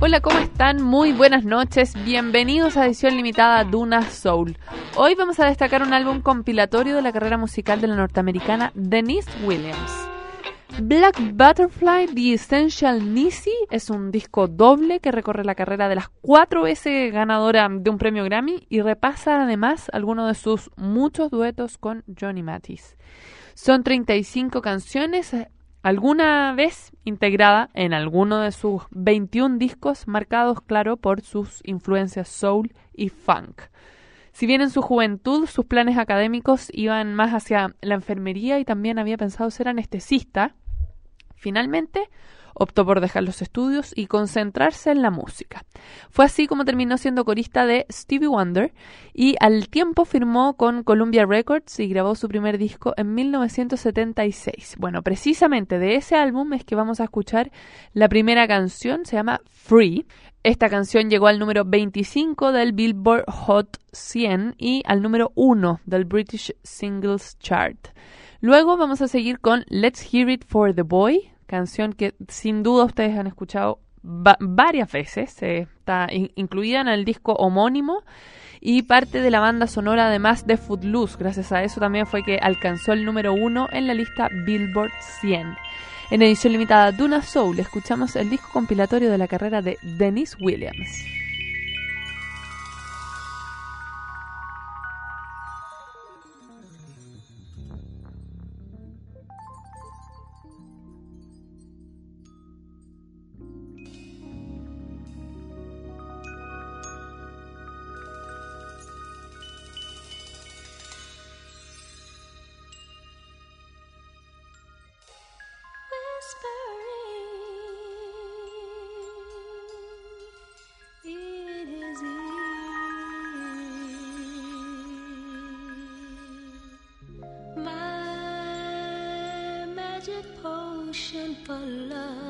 Hola, ¿cómo están? Muy buenas noches. Bienvenidos a edición limitada Duna Soul. Hoy vamos a destacar un álbum compilatorio de la carrera musical de la norteamericana Denise Williams. Black Butterfly The Essential Nisi es un disco doble que recorre la carrera de las cuatro veces ganadora de un premio Grammy y repasa además algunos de sus muchos duetos con Johnny Mathis. Son 35 canciones, alguna vez integrada en alguno de sus 21 discos marcados, claro, por sus influencias soul y funk. Si bien en su juventud sus planes académicos iban más hacia la enfermería y también había pensado ser anestesista, finalmente optó por dejar los estudios y concentrarse en la música. Fue así como terminó siendo corista de Stevie Wonder y al tiempo firmó con Columbia Records y grabó su primer disco en 1976. Bueno, precisamente de ese álbum es que vamos a escuchar la primera canción, se llama Free. Esta canción llegó al número 25 del Billboard Hot 100 y al número 1 del British Singles Chart. Luego vamos a seguir con Let's Hear It for the Boy, canción que sin duda ustedes han escuchado varias veces, eh, está incluida en el disco homónimo y parte de la banda sonora además de Footloose. Gracias a eso también fue que alcanzó el número uno en la lista Billboard 100. En edición limitada Duna Soul escuchamos el disco compilatorio de la carrera de Dennis Williams. passion for love.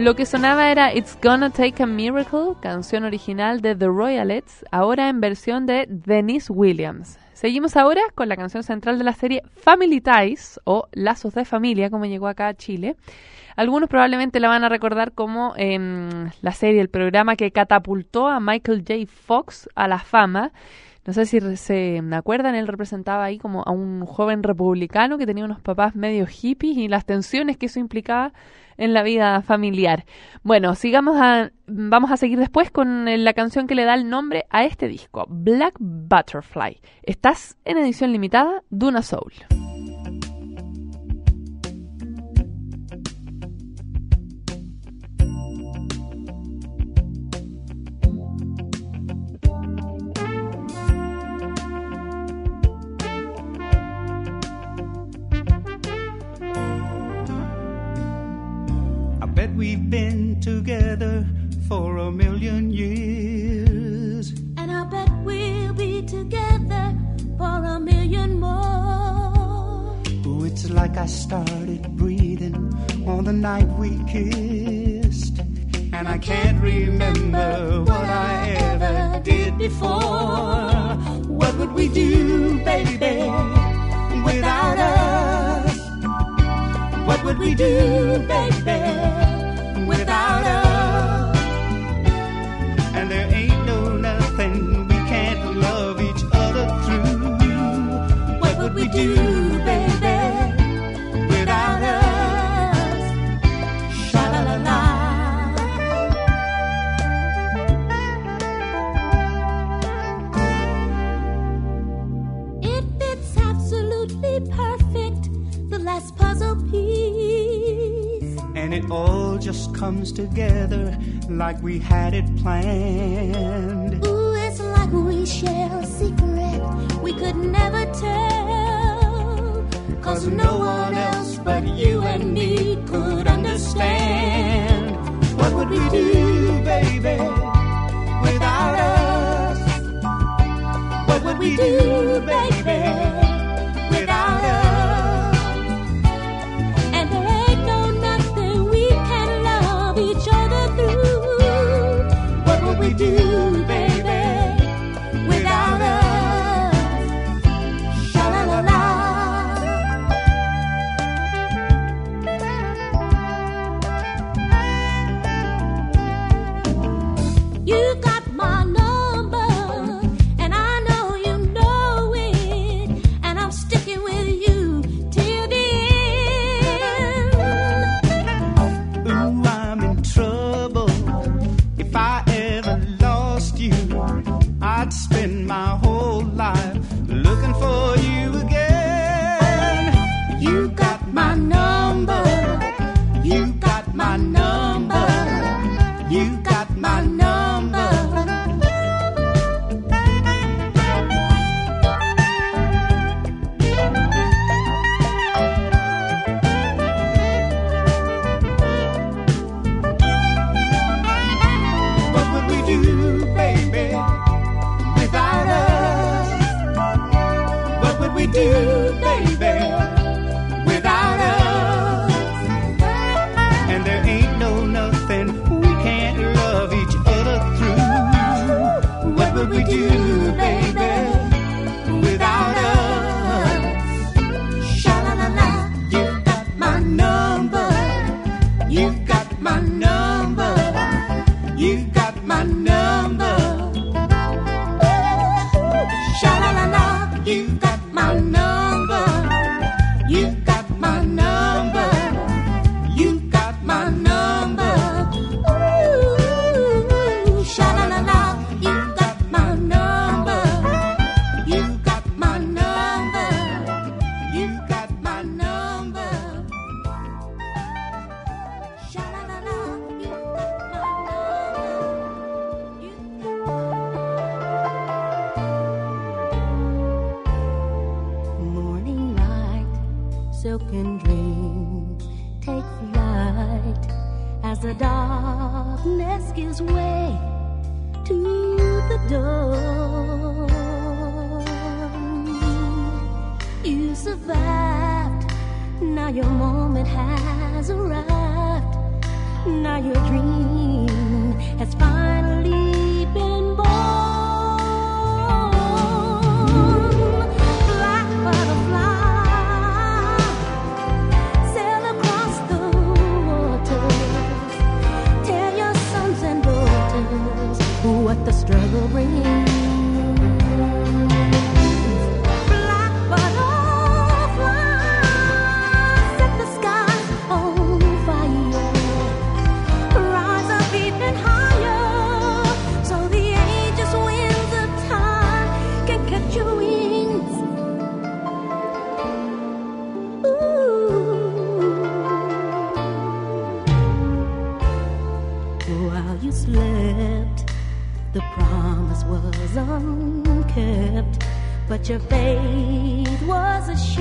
Lo que sonaba era It's Gonna Take a Miracle, canción original de The Royalettes, ahora en versión de Denise Williams. Seguimos ahora con la canción central de la serie Family Ties, o Lazos de Familia, como llegó acá a Chile. Algunos probablemente la van a recordar como em, la serie, el programa que catapultó a Michael J. Fox a la fama. No sé si se acuerdan, él representaba ahí como a un joven republicano que tenía unos papás medio hippies y las tensiones que eso implicaba en la vida familiar. Bueno, sigamos a, vamos a seguir después con la canción que le da el nombre a este disco, Black Butterfly. Estás en edición limitada, Duna Soul. A million years. And I bet we'll be together for a million more. Oh, it's like I started breathing on the night we kissed. And I can't remember what I ever did before. What would we do, baby, without us? What would we do, baby? Together like we had it planned. Ooh, it's like we share Cause no one else but you and me could understand. What would we do, baby, without us? What would we do, do, baby, silken dream, take flight as the darkness gives way to the dawn. You survived, now your moment has arrived. Now your dream has finally been born. Your wings while you slept, the promise was unkept, but your faith was as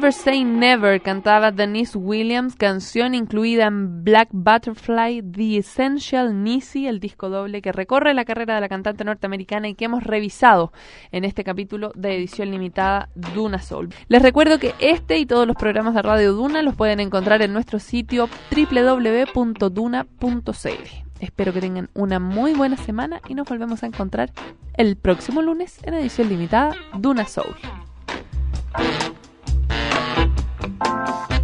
Never Say Never cantaba Denise Williams, canción incluida en Black Butterfly, The Essential Nisi, el disco doble que recorre la carrera de la cantante norteamericana y que hemos revisado en este capítulo de edición limitada Duna Soul. Les recuerdo que este y todos los programas de Radio Duna los pueden encontrar en nuestro sitio www.duna.cl. Espero que tengan una muy buena semana y nos volvemos a encontrar el próximo lunes en edición limitada Duna Soul. Thank you.